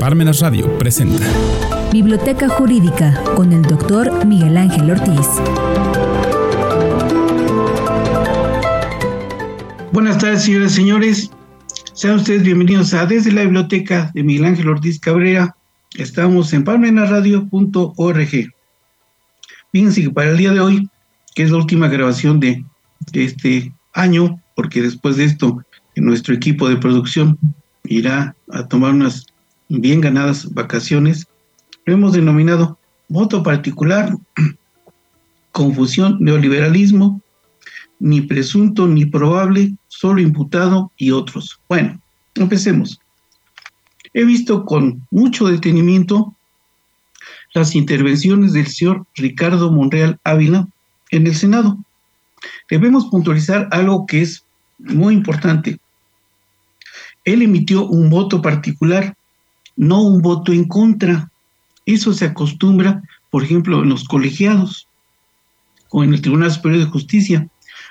Parmenas Radio presenta Biblioteca Jurídica con el doctor Miguel Ángel Ortiz. Buenas tardes, señoras y señores. Sean ustedes bienvenidos a Desde la Biblioteca de Miguel Ángel Ortiz Cabrera. Estamos en parmenasradio.org. Fíjense que para el día de hoy, que es la última grabación de, de este año, porque después de esto nuestro equipo de producción irá a tomar unas bien ganadas vacaciones. Lo hemos denominado voto particular, confusión, neoliberalismo, ni presunto ni probable, solo imputado y otros. Bueno, empecemos. He visto con mucho detenimiento las intervenciones del señor Ricardo Monreal Ávila en el Senado. Debemos puntualizar algo que es muy importante. Él emitió un voto particular no un voto en contra. Eso se acostumbra, por ejemplo, en los colegiados o en el Tribunal Superior de Justicia.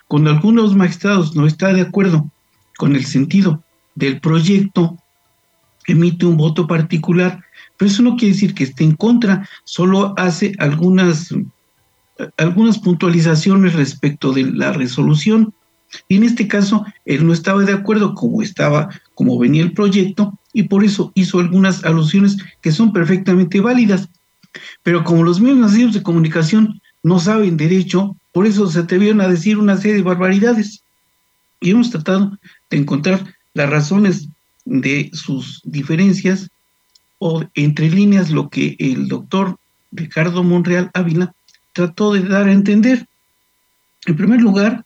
Cuando algunos magistrados no está de acuerdo con el sentido del proyecto, emite un voto particular, pero eso no quiere decir que esté en contra, solo hace algunas, algunas puntualizaciones respecto de la resolución. Y en este caso, él no estaba de acuerdo como estaba, como venía el proyecto, y por eso hizo algunas alusiones que son perfectamente válidas. Pero como los medios de comunicación no saben derecho, por eso se atrevieron a decir una serie de barbaridades. Y hemos tratado de encontrar las razones de sus diferencias o entre líneas lo que el doctor Ricardo Monreal Ávila trató de dar a entender. En primer lugar,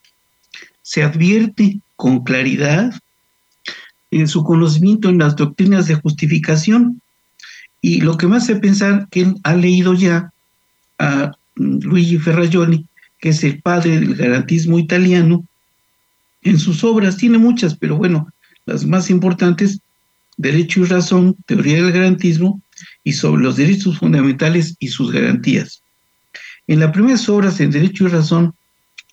se advierte con claridad en su conocimiento en las doctrinas de justificación. Y lo que más hace pensar que él ha leído ya a Luigi Ferrajoli, que es el padre del garantismo italiano, en sus obras, tiene muchas, pero bueno, las más importantes, Derecho y Razón, Teoría del Garantismo, y sobre los derechos fundamentales y sus garantías. En las primeras obras en Derecho y Razón,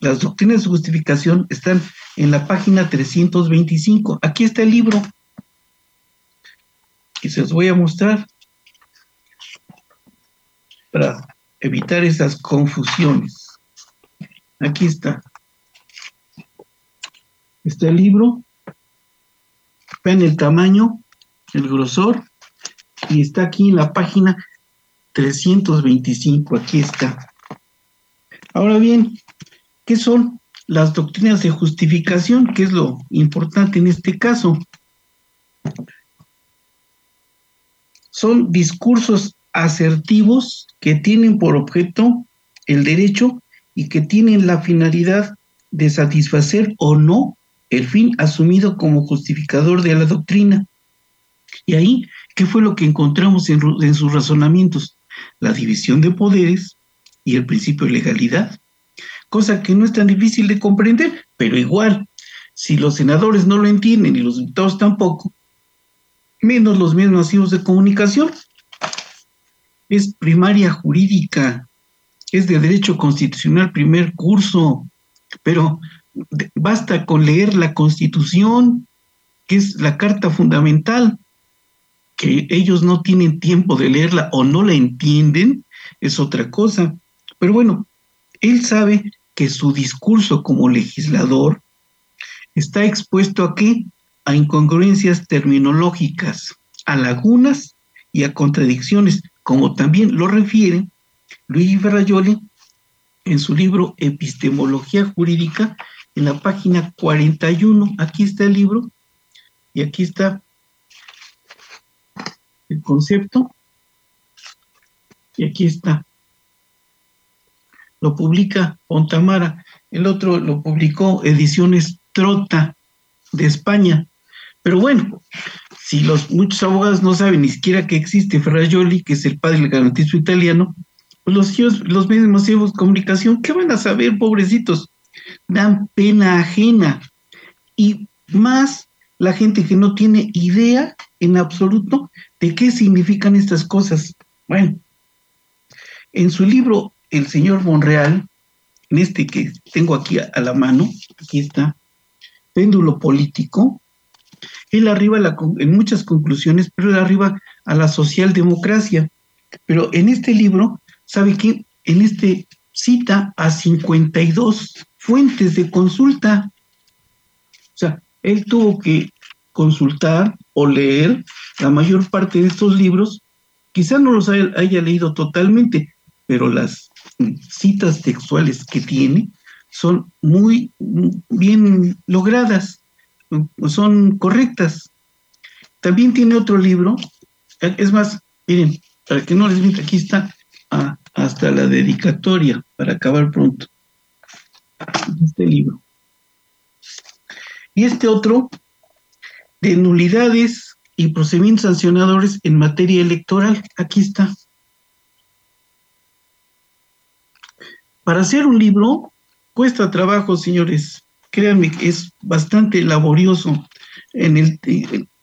las doctrinas de justificación están en la página 325. Aquí está el libro y se los voy a mostrar para evitar esas confusiones. Aquí está. Está el libro. Vean el tamaño, el grosor, y está aquí en la página 325. Aquí está. Ahora bien, ¿Qué son las doctrinas de justificación? ¿Qué es lo importante en este caso? Son discursos asertivos que tienen por objeto el derecho y que tienen la finalidad de satisfacer o no el fin asumido como justificador de la doctrina. Y ahí, ¿qué fue lo que encontramos en, en sus razonamientos? La división de poderes y el principio de legalidad cosa que no es tan difícil de comprender, pero igual, si los senadores no lo entienden y los diputados tampoco, menos los mismos masivos de comunicación. Es primaria jurídica, es de derecho constitucional primer curso, pero basta con leer la constitución, que es la carta fundamental, que ellos no tienen tiempo de leerla o no la entienden, es otra cosa. Pero bueno, él sabe que su discurso como legislador está expuesto aquí a incongruencias terminológicas, a lagunas y a contradicciones, como también lo refiere Luis Ferrayoli en su libro Epistemología Jurídica, en la página 41. Aquí está el libro y aquí está el concepto y aquí está lo publica Fontamara, el otro lo publicó Ediciones Trota de España. Pero bueno, si los muchos abogados no saben ni siquiera que existe Ferrajoli, que es el padre del garantismo italiano, pues los, los medios masivos de comunicación, ¿qué van a saber, pobrecitos? Dan pena ajena. Y más la gente que no tiene idea en absoluto de qué significan estas cosas. Bueno, en su libro el señor Monreal, en este que tengo aquí a, la mano, aquí está, péndulo político, él arriba en muchas conclusiones, pero él arriba a la socialdemocracia. Pero en este libro, ¿sabe qué? En este cita a 52 fuentes de consulta. O sea, él tuvo que consultar o leer la mayor parte de estos libros. Quizá no los haya, haya leído totalmente, pero las citas textuales que tiene son muy bien logradas, son correctas. También tiene otro libro, es más, miren, para que no les mienta, aquí está ah, hasta la dedicatoria, para acabar pronto. Este libro. Y este otro, de nulidades y procedimientos sancionadores en materia electoral, aquí está. Para hacer un libro cuesta trabajo, señores. Créanme que es bastante laborioso. En el,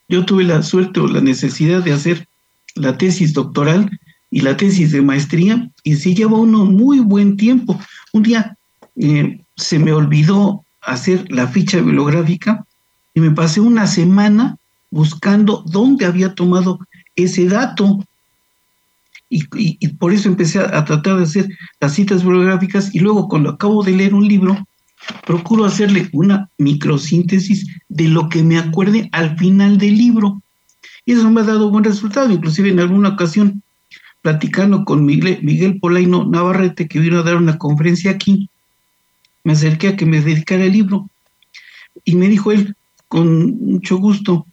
yo tuve la suerte o la necesidad de hacer la tesis doctoral y la tesis de maestría y se lleva uno muy buen tiempo. Un día eh, se me olvidó hacer la ficha bibliográfica y me pasé una semana buscando dónde había tomado ese dato. Y, por eso empecé a, tratar de hacer las citas bibliográficas y luego cuando acabo de leer un libro, procuro hacerle una microsíntesis de lo que me acuerde al final del libro. Y eso me ha dado buen resultado, inclusive en alguna ocasión, platicando con Miguel, Miguel Polaino Navarrete, que vino a dar una conferencia aquí, me acerqué a que me dedicara el libro y me dijo él, con mucho gusto,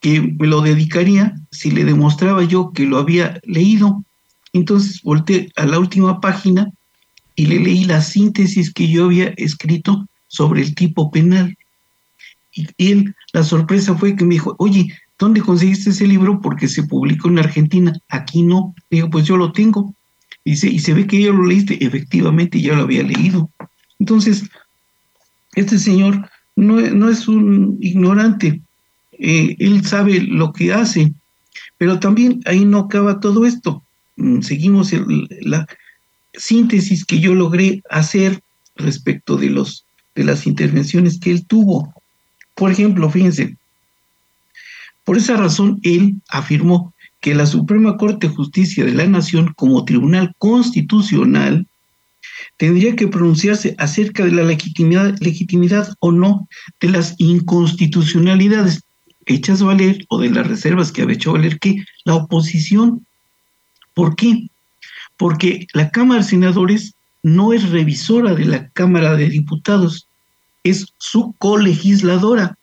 que me lo dedicaría si le demostraba yo que lo había leído. Entonces volteé a la última página y le leí la síntesis que yo había escrito sobre el tipo penal. Y él, la sorpresa fue que me dijo, oye, ¿dónde conseguiste ese libro? Porque se publicó en Argentina, aquí no. Digo, pues yo lo tengo. Y se, y se ve que ya lo leíste, efectivamente ya lo había leído. Entonces, este señor no, no es un ignorante, eh, él sabe lo que hace, pero también ahí no acaba todo esto. Mm, seguimos la síntesis que yo logré hacer respecto de, los, de las intervenciones que él tuvo. Por ejemplo, fíjense, por esa razón él afirmó que la Suprema Corte de Justicia de la Nación como tribunal constitucional tendría que pronunciarse acerca de la legitimidad, legitimidad o no de las inconstitucionalidades hechas valer o de las reservas que había hecho valer que la oposición. ¿Por qué? Porque la Cámara de Senadores no es revisora de la Cámara de Diputados, es su colegisladora,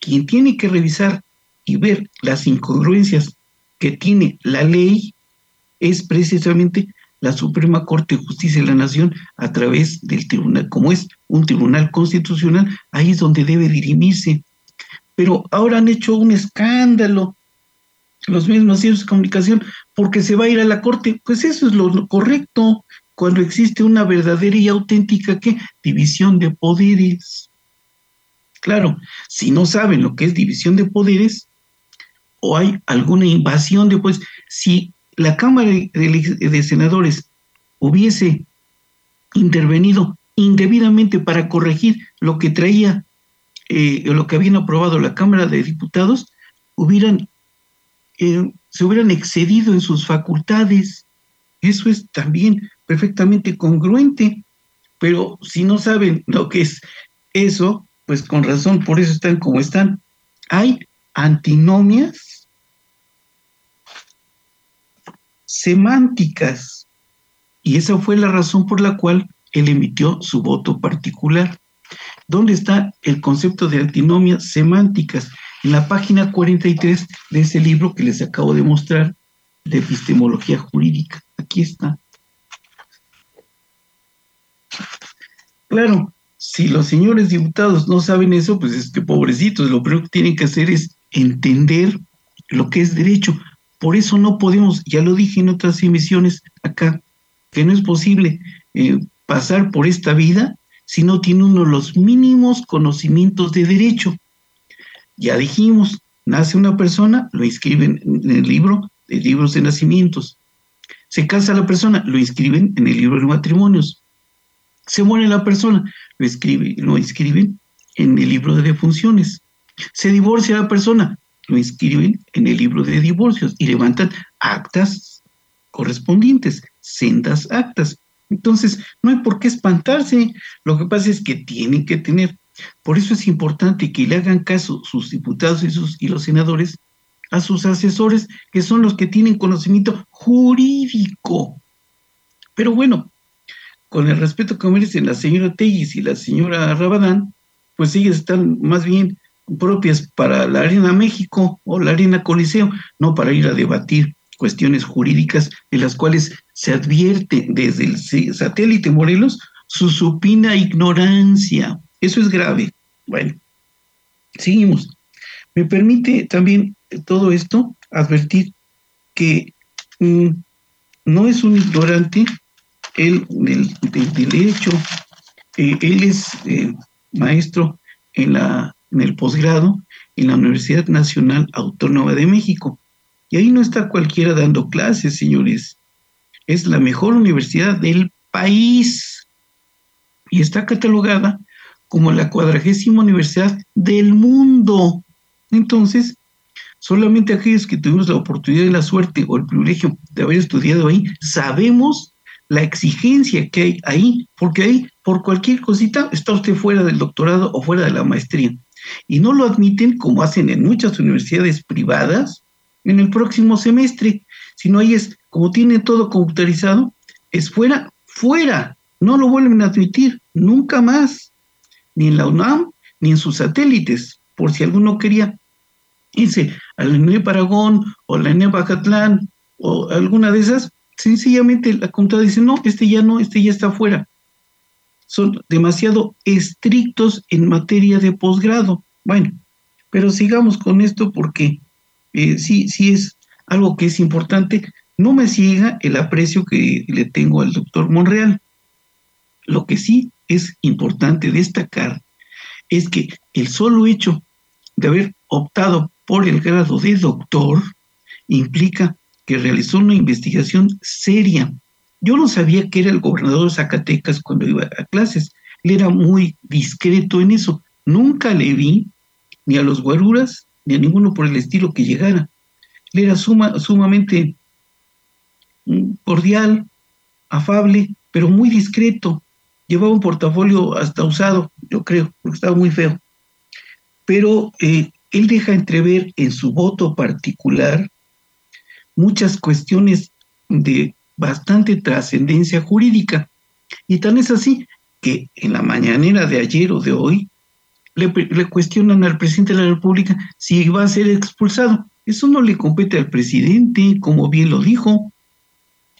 quien tiene que revisar y ver las incongruencias que tiene la ley es precisamente la Suprema Corte de Justicia de la Nación a través del tribunal, como es un tribunal constitucional, ahí es donde debe dirimirse pero ahora han hecho un escándalo los mismos medios de comunicación porque se va a ir a la corte. Pues eso es lo correcto cuando existe una verdadera y auténtica ¿qué? división de poderes. Claro, si no saben lo que es división de poderes o hay alguna invasión de pues si la Cámara de Senadores hubiese intervenido indebidamente para corregir lo que traía eh, lo que habían aprobado la Cámara de Diputados, hubieran, se hubieran excedido en sus facultades. Eso es también perfectamente congruente, pero si no saben lo que es eso, pues con razón, por eso están como están. Hay antinomias semánticas. Y esa fue la razón por la cual él emitió su voto particular. ¿Dónde está el concepto de antinomias semánticas? En la página 43 de ese libro que les acabo de mostrar de epistemología jurídica. Aquí está. Claro, si los señores diputados no saben eso, pues es que pobrecitos, lo primero que tienen que hacer es entender lo que es derecho. Por eso no podemos, ya lo dije en otras emisiones acá, que no es posible eh, pasar por esta vida si no tiene uno los mínimos conocimientos de derecho. Ya dijimos, nace una persona, lo inscriben en el libro de libros de nacimientos. Se casa la persona, lo inscriben en el libro de matrimonios. Se muere la persona, lo, lo inscriben en el libro de defunciones. Se divorcia la persona, lo inscriben en el libro de divorcios y levantan actas correspondientes, sendas actas. Entonces, no hay por qué espantarse. Lo que pasa es que tienen que tener. Por eso es importante que le hagan caso sus diputados y, sus, los senadores a sus asesores, que son los que tienen conocimiento jurídico. Pero bueno, con el respeto que merecen la señora Tellis y la señora Rabadán, pues ellas están más bien propias para la Arena México o la Arena Coliseo, no para ir a debatir cuestiones jurídicas de las cuales se advierte desde el satélite Morelos su supina ignorancia. Eso es grave. Bueno, seguimos. Me permite también todo esto advertir que mm, no es un ignorante él del, derecho, eh, él es eh, maestro en, la, en el posgrado en la Universidad Nacional Autónoma de México. Y ahí no está cualquiera dando clases, señores. Es la mejor universidad del país. Y está catalogada como la cuadragésima universidad del mundo. Entonces, solamente aquellos que tuvimos la oportunidad y la suerte o el privilegio de haber estudiado ahí, sabemos la exigencia que hay ahí, porque ahí por cualquier cosita está usted fuera del doctorado o fuera de la maestría. Y no lo admiten como hacen en muchas universidades privadas, en el próximo semestre, sino ahí es, como tiene todo computarizado, es fuera, fuera, no lo vuelven a admitir, nunca más, ni en la UNAM, ni en sus satélites, por si alguno quería irse a la NE Paragón o la NE Bacatlán o alguna de esas, sencillamente la computadora dice, no, este ya no, este ya está fuera. Son demasiado estrictos en materia de posgrado. Bueno, pero sigamos con esto porque eh, sí, sí es algo que es importante. No me ciega el aprecio que le tengo al doctor Monreal. Lo que sí es importante destacar es que el solo hecho de haber optado por el grado de doctor implica que realizó una investigación seria. Yo no sabía que era el gobernador de Zacatecas cuando iba a clases. Él era muy discreto en eso. Nunca le vi ni a los guaruras ni a ninguno por el estilo que llegara. Él era sumamente mm, cordial, afable, pero muy discreto. Llevaba un portafolio hasta usado, yo creo, porque estaba muy feo. Pero eh, él deja entrever en su voto particular muchas cuestiones de bastante trascendencia jurídica. Y tan es así que en la mañanera de ayer o de hoy le, cuestionan al presidente de la República si va a ser expulsado. Eso no le compete al presidente, como bien lo dijo.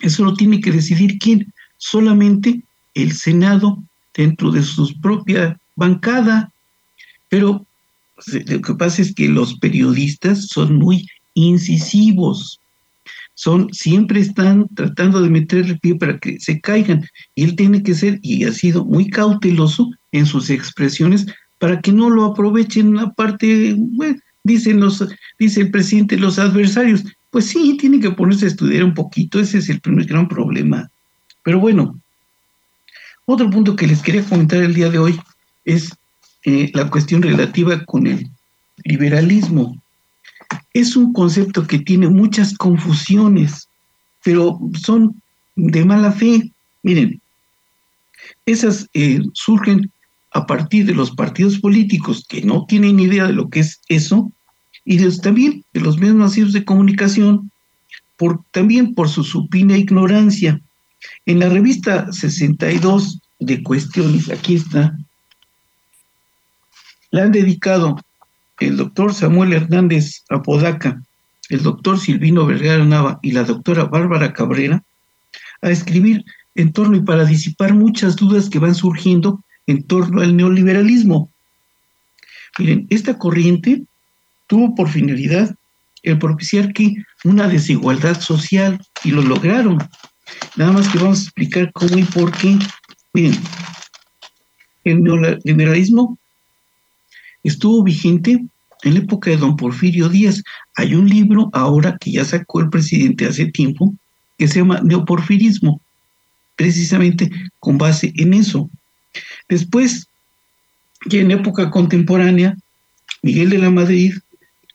Eso lo tiene que decidir quién. Solamente el Senado dentro de su propia bancada. Pero lo que pasa es que los periodistas son muy incisivos son, siempre están tratando de meter el pie para que se caigan. Y él tiene que ser, y ha sido muy cauteloso en sus expresiones para que no lo aprovechen la parte, dicen los, dice el presidente, los adversarios. Pues sí, tiene que ponerse a estudiar un poquito, ese es el primer gran problema. Pero bueno, otro punto que les quería comentar el día de hoy es eh, la cuestión relativa con el liberalismo es un concepto que tiene muchas confusiones, pero son de mala fe. Miren, esas eh, surgen a partir de los partidos políticos que no tienen idea de lo que es eso, y también de los mismos medios de comunicación, también por su supina ignorancia. En la revista 62 de Cuestiones, aquí está, la han dedicado el doctor Samuel Hernández Apodaca, el doctor Silvino Vergara Nava y la doctora Bárbara Cabrera a escribir en torno y para disipar muchas dudas que van surgiendo en torno al neoliberalismo. Miren, esta corriente tuvo por finalidad el propiciar que una desigualdad social y lo lograron. Nada más que vamos a explicar cómo y por qué. Miren, el neoliberalismo estuvo vigente en la época de don Porfirio Díaz. Hay un libro ahora que ya sacó el presidente hace tiempo que se llama Neoporfirismo, precisamente con base en eso. Después, ya en época contemporánea, Miguel de la Madrid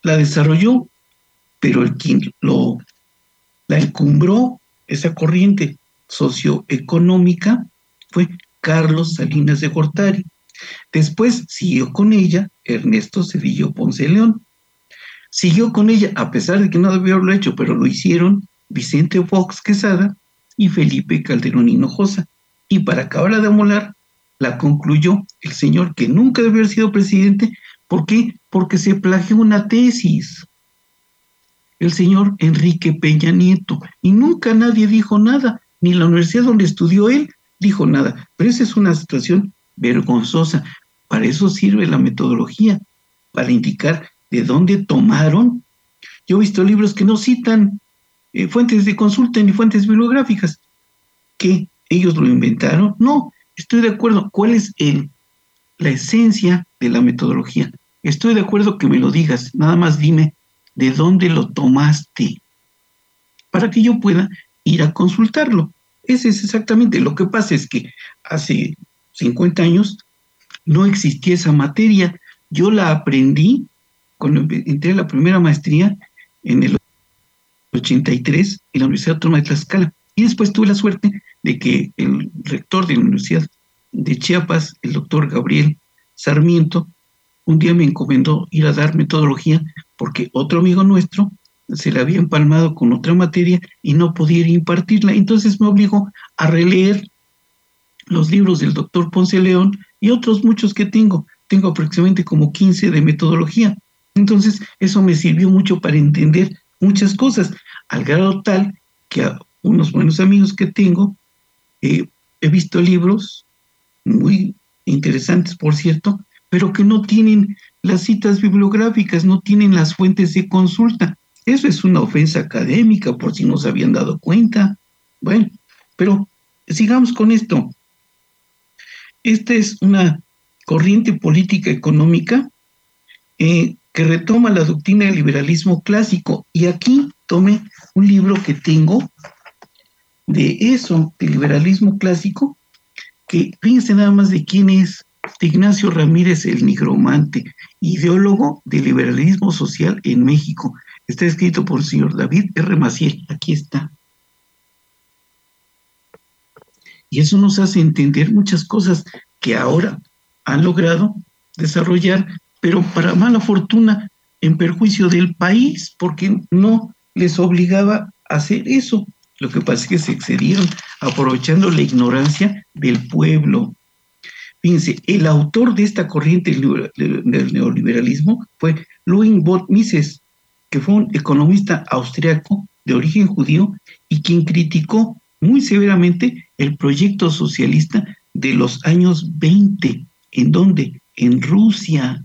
la desarrolló, pero el quien lo, la encumbró, esa corriente socioeconómica, fue Carlos Salinas de Gortari. Después siguió con ella Ernesto Cedillo Ponce León. Siguió con ella, a pesar de que no debió haberlo hecho, pero lo hicieron Vicente Fox Quesada y Felipe Calderón Hinojosa. Y para acabar de amolar, la concluyó el señor que nunca debió haber sido presidente. ¿Por qué? Porque se plagió una tesis. El señor Enrique Peña Nieto. Y nunca nadie dijo nada, ni la universidad donde estudió él dijo nada. Pero esa es una situación vergonzosa. Para eso sirve la metodología, para indicar de dónde tomaron. Yo he visto libros que no citan eh, fuentes de consulta ni fuentes bibliográficas. ¿Que ellos lo inventaron? No, estoy de acuerdo. ¿Cuál es el, la esencia de la metodología? Estoy de acuerdo que me lo digas. Nada más dime de dónde lo tomaste para que yo pueda ir a consultarlo. Ese es exactamente. Lo que pasa es que hace 50 años no existía esa materia. Yo la aprendí cuando entré a la primera maestría en el 83 en la Universidad Autónoma de Tlaxcala. Y después tuve la suerte de que el rector de la Universidad de Chiapas, el doctor Gabriel Sarmiento, un día me encomendó ir a dar metodología porque otro amigo nuestro se la había empalmado con otra materia y no podía impartirla. Entonces me obligó a releer los libros del doctor Ponce León y otros muchos que tengo. Tengo aproximadamente como 15 de metodología. Entonces eso me sirvió mucho para entender muchas cosas, al grado tal que a unos buenos amigos que tengo, eh, he visto libros muy interesantes, por cierto, pero que no tienen las citas bibliográficas, no tienen las fuentes de consulta. Eso es una ofensa académica, por si no se habían dado cuenta. Bueno, pero sigamos con esto. Esta es una corriente política económica eh, que retoma la doctrina del liberalismo clásico. Y aquí tomé un libro que tengo de eso, del liberalismo clásico, que fíjense nada más de quién es de Ignacio Ramírez el Nigromante, ideólogo del liberalismo social en México. Está escrito por el señor David R. Maciel. Aquí está. Y eso nos hace entender muchas cosas que ahora han logrado desarrollar, pero para mala fortuna, en perjuicio del país, porque no les obligaba a hacer eso. Lo que pasa es que se excedieron aprovechando la ignorancia del pueblo. Fíjense, el autor de esta corriente del neoliberalismo fue Louis Bot Mises, que fue un economista austriaco de origen judío y quien criticó muy severamente el proyecto socialista de los años 20. ¿En dónde? En Rusia.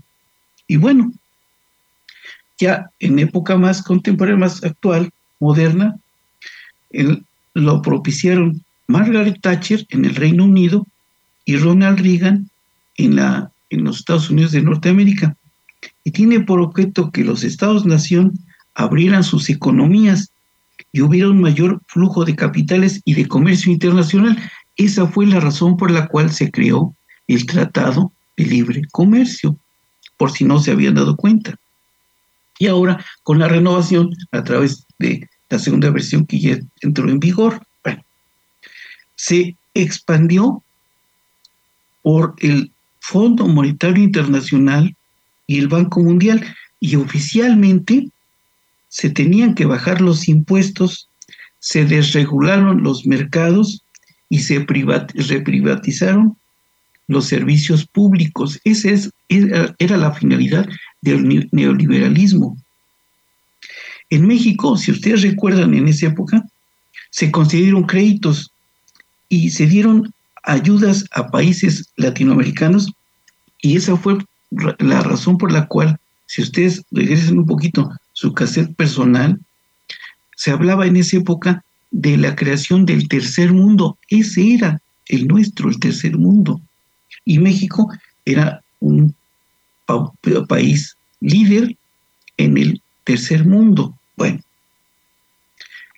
Y bueno, ya en época más contemporánea, más actual, moderna, lo propiciaron Margaret Thatcher en el Reino Unido y Ronald Reagan en, la, en los Estados Unidos de Norteamérica. Y tiene por objeto que los Estados-nación abrieran sus economías y hubiera un mayor flujo de capitales y de comercio internacional. Esa fue la razón por la cual se creó el Tratado de Libre Comercio, por si no se habían dado cuenta. Y ahora, con la renovación a través de la segunda versión que ya entró en vigor, se expandió por el Fondo Monetario Internacional y el Banco Mundial y oficialmente se tenían que bajar los impuestos, se desregularon los mercados y se reprivatizaron los servicios públicos. Esa es, era la finalidad del neoliberalismo. En México, si ustedes recuerdan en esa época, se concedieron créditos y se dieron ayudas a países latinoamericanos y esa fue la razón por la cual, si ustedes regresan un poquito su cassette personal, se hablaba en esa época de la creación del tercer mundo. Ese era el nuestro, el tercer mundo. Y México era un país líder en el tercer mundo. Bueno,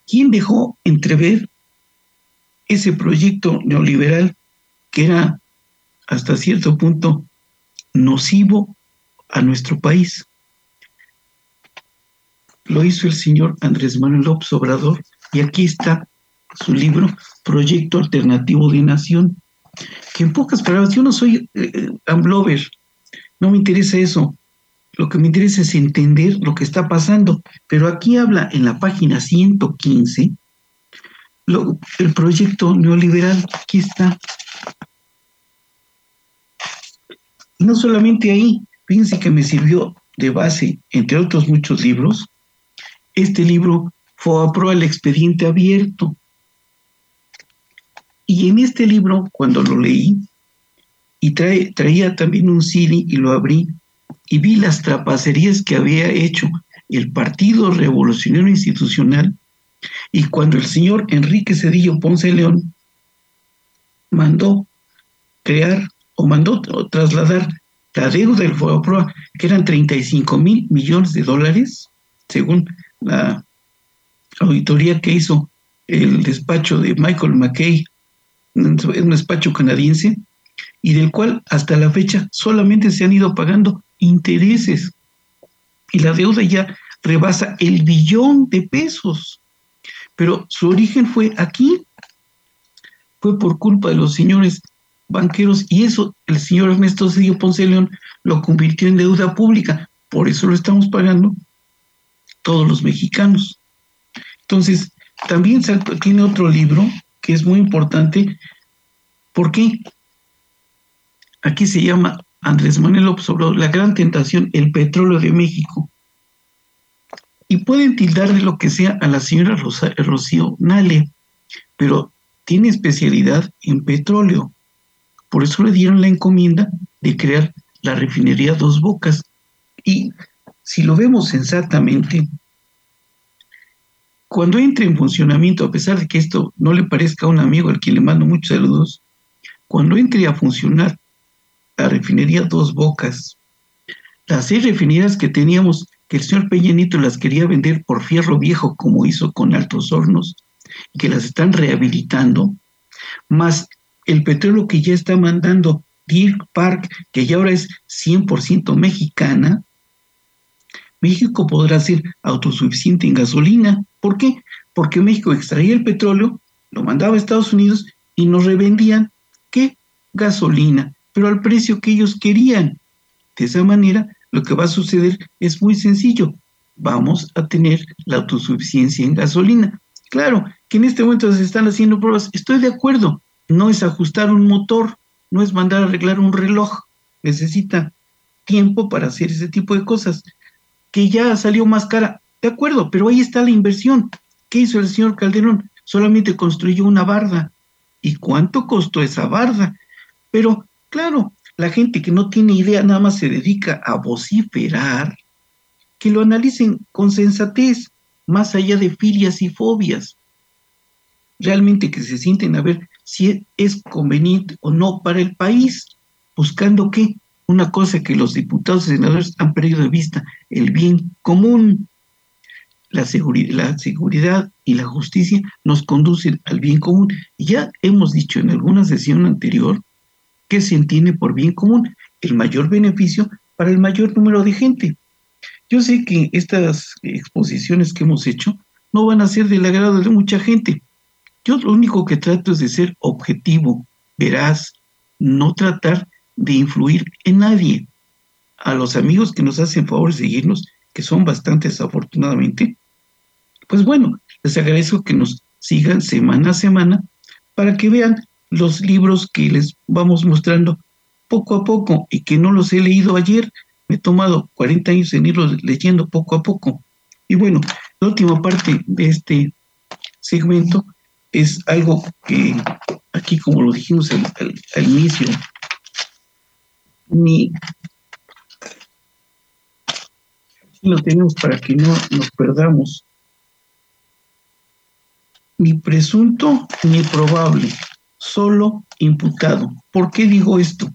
¿quién dejó entrever ese proyecto neoliberal que era hasta cierto punto nocivo a nuestro país? lo hizo el señor Andrés Manuel López Obrador y aquí está su libro Proyecto Alternativo de Nación, que en pocas palabras, yo no soy eh, amblover, no me interesa eso, lo que me interesa es entender lo que está pasando, pero aquí habla en la página 115 el proyecto neoliberal, aquí está. Y no solamente ahí, fíjense que me sirvió de base, entre otros muchos libros, este libro fue a el expediente abierto. Y en este libro, cuando lo leí, y traía también un CD y lo abrí, y vi las trapacerías que había hecho el Partido Revolucionario Institucional, y cuando el señor Enrique Cedillo Ponce León mandó crear o mandó trasladar la deuda del Fobaproa, que eran 35 mil millones de dólares, según la auditoría que hizo el despacho de Michael McKay, un despacho canadiense, y del cual hasta la fecha solamente se han ido pagando intereses. Y la deuda ya rebasa el billón de pesos. Pero su origen fue aquí, fue por culpa de los señores banqueros y eso el señor Ernesto Cedillo Ponce León lo convirtió en deuda pública. Por eso lo estamos pagando todos los mexicanos. Entonces, también tiene otro libro que es muy importante. ¿Por qué? Aquí se llama Andrés Manuel López La Gran Tentación, el petróleo de México. Y pueden tildar de lo que sea a la señora Rocío Nale, pero tiene especialidad en petróleo. Por eso le dieron la encomienda de crear la refinería Dos Bocas. Y si lo vemos sensatamente, cuando entre en funcionamiento, a pesar de que esto no le parezca a un amigo al quien le mando muchos saludos, cuando entre a funcionar la refinería Dos Bocas, las seis refinerías que teníamos, que el señor Peñanito las quería vender por fierro viejo, como hizo con Altos Hornos, y que las están rehabilitando, más el petróleo que ya está mandando Deer Park, que ya ahora es 100% mexicana, México podrá ser autosuficiente en gasolina. ¿Por qué? Porque México extraía el petróleo, lo mandaba a Estados Unidos y nos revendían, ¿qué? Gasolina, pero al precio que ellos querían. De esa manera, lo que va a suceder es muy sencillo. Vamos a tener la autosuficiencia en gasolina. Claro, que en este momento se están haciendo pruebas. Estoy de acuerdo. No es ajustar un motor, no es mandar a arreglar un reloj. Necesita tiempo para hacer ese tipo de cosas que ya salió más cara. De acuerdo, pero ahí está la inversión. ¿Qué hizo el señor Calderón? Solamente construyó una barda. ¿Y cuánto costó esa barda? Pero, claro, la gente que no tiene idea nada más se dedica a vociferar, que lo analicen con sensatez, más allá de filias y fobias. Realmente que se sienten a ver si es conveniente o no para el país, buscando qué, una cosa que los diputados y senadores han perdido de vista, el bien común. La, la seguridad y la justicia nos conducen al bien común. Y ya hemos dicho en alguna sesión anterior que se entiende por bien común el mayor beneficio para el mayor número de gente. Yo sé que estas exposiciones que hemos hecho no van a ser del agrado de mucha gente. Yo lo único que trato es de ser objetivo, veraz, no tratar de influir en nadie. A los amigos que nos hacen favor de seguirnos, que son bastantes afortunadamente, pues bueno, les agradezco que nos sigan semana a semana para que vean los libros que les vamos mostrando poco a poco y que no los he leído ayer. Me he tomado 40 años en irlos leyendo poco a poco. Y bueno, la última parte de este segmento es algo que aquí, como lo dijimos al inicio, ni lo tenemos para que no nos perdamos. Ni presunto ni probable, solo imputado. ¿Por qué digo esto?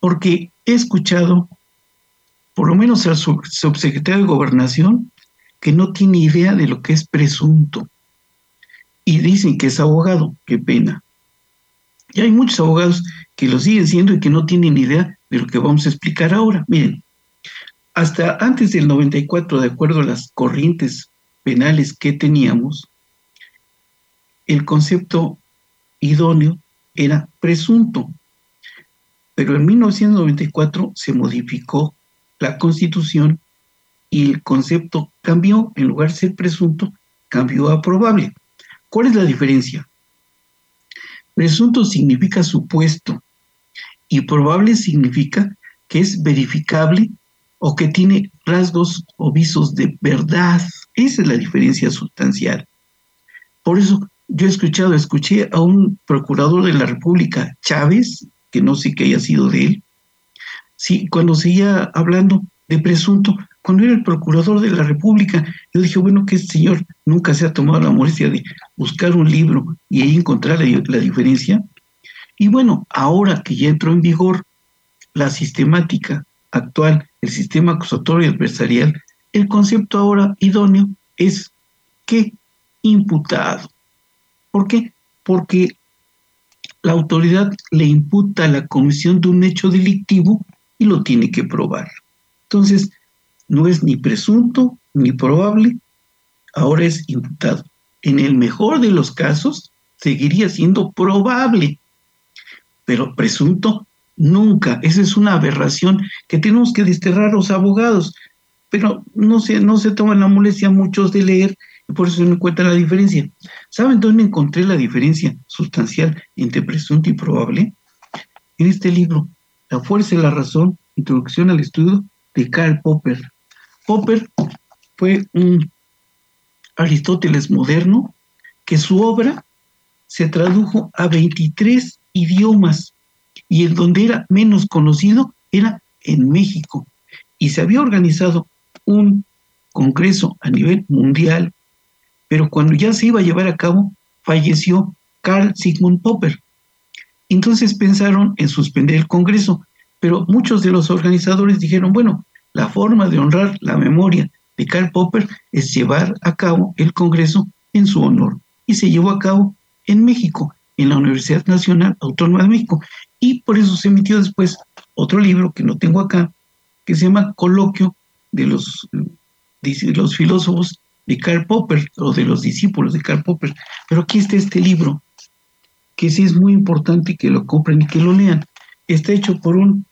Porque he escuchado, por lo menos al subsecretario de Gobernación, que no tiene idea de lo que es presunto. Y dicen que es abogado, qué pena. Y hay muchos abogados que lo siguen siendo y que no tienen idea de lo que vamos a explicar ahora. Miren, hasta antes del 94, de acuerdo a las corrientes penales que teníamos, el concepto idóneo era presunto. Pero en 1994 se modificó la constitución y el concepto cambió, en lugar de ser presunto, cambió a probable. ¿Cuál es la diferencia? Presunto significa supuesto y probable significa que es verificable o que tiene rasgos o visos de verdad. Esa es la diferencia sustancial. Por eso yo he escuchado, escuché a un procurador de la República, Chávez, que no sé qué haya sido de él, sí, cuando seguía hablando de presunto, cuando era el procurador de la República, yo dije, bueno, que este señor nunca se ha tomado la molestia de buscar un libro y ahí encontrar la, la diferencia. Y bueno, ahora que ya entró en vigor la sistemática actual, el sistema acusatorio adversarial, el concepto ahora idóneo es que imputado. ¿Por qué? Porque la autoridad le imputa la comisión de un hecho delictivo y lo tiene que probar. Entonces, no es ni presunto ni probable, ahora es imputado. En el mejor de los casos, seguiría siendo probable, pero presunto nunca. Esa es una aberración que tenemos que desterrar los abogados, pero no se, no se toman la molestia muchos de leer y por eso no encuentran la diferencia. ¿Saben dónde encontré la diferencia sustancial entre presunto y probable? En este libro, La fuerza y la razón, introducción al estudio de Karl Popper. Popper fue un Aristóteles moderno que su obra se tradujo a 23 idiomas y en donde era menos conocido era en México. Y se había organizado un congreso a nivel mundial, pero cuando ya se iba a llevar a cabo, falleció Carl Sigmund Popper. Entonces pensaron en suspender el congreso, pero muchos de los organizadores dijeron, bueno, la forma de honrar la memoria de Karl Popper es llevar a cabo el congreso en su honor. Y se llevó a cabo en México, en la Universidad Nacional Autónoma de México. Y por eso se emitió después otro libro que no tengo acá, que se llama Coloquio de los, de los filósofos de Karl Popper o de los discípulos de Karl Popper. Pero aquí está este libro, que sí es muy importante que lo compren y que lo lean. Está hecho por un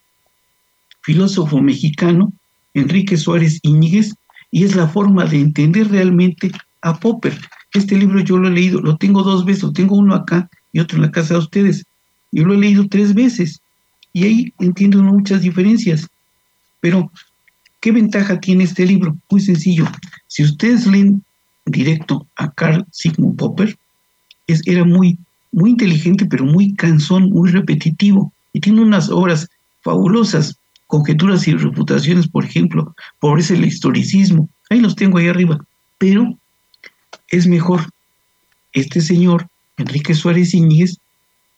filósofo mexicano, Enrique Suárez Íñiguez, y es la forma de entender realmente a Popper. Este libro yo lo he leído, lo tengo dos veces, tengo uno acá y otro en la casa de ustedes. Yo lo he leído tres veces y ahí entiendo muchas diferencias. Pero, ¿qué ventaja tiene este libro? Muy sencillo. Si ustedes leen directo a Carl Sigmund Popper, es, era muy, muy inteligente, pero muy cansón, muy repetitivo. Y tiene unas obras fabulosas, conjeturas y reputaciones, por ejemplo, pobreza el historicismo. Ahí los tengo ahí arriba. Pero es mejor este señor, Enrique Suárez Íñiguez,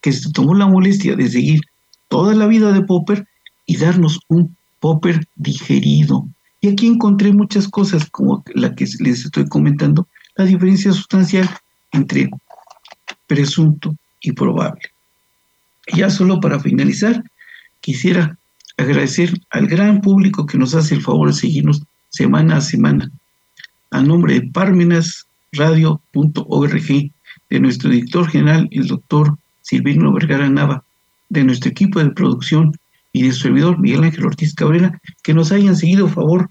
que se tomó la molestia de seguir toda la vida de Popper y darnos un Popper digerido. Y aquí encontré muchas cosas como la que les estoy comentando, la diferencia sustancial entre presunto y probable. Ya solo para finalizar, quisiera agradecer al gran público que nos hace el favor de seguirnos semana a semana. A nombre de parmenasradio.org, de nuestro director general, el doctor Silvino Vergara Nava, de nuestro equipo de producción y de su servidor Miguel Ángel Ortiz Cabrera, que nos hayan seguido favor,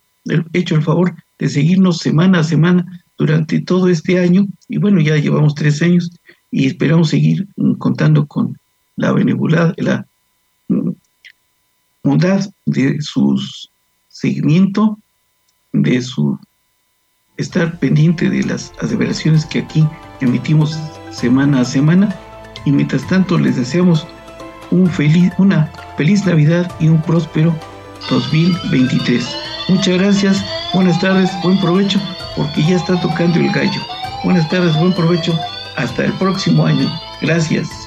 hecho el favor de seguirnos semana a semana durante todo este año. Y bueno, ya llevamos tres años y esperamos seguir contando con la benevolad, la de su seguimiento, de su estar pendiente de las aseveraciones que aquí emitimos semana a semana y mientras tanto les deseamos un feliz, una feliz Navidad y un próspero 2023. Muchas gracias, buenas tardes, buen provecho, porque ya está tocando el gallo. Buenas tardes, buen provecho, hasta el próximo año. Gracias.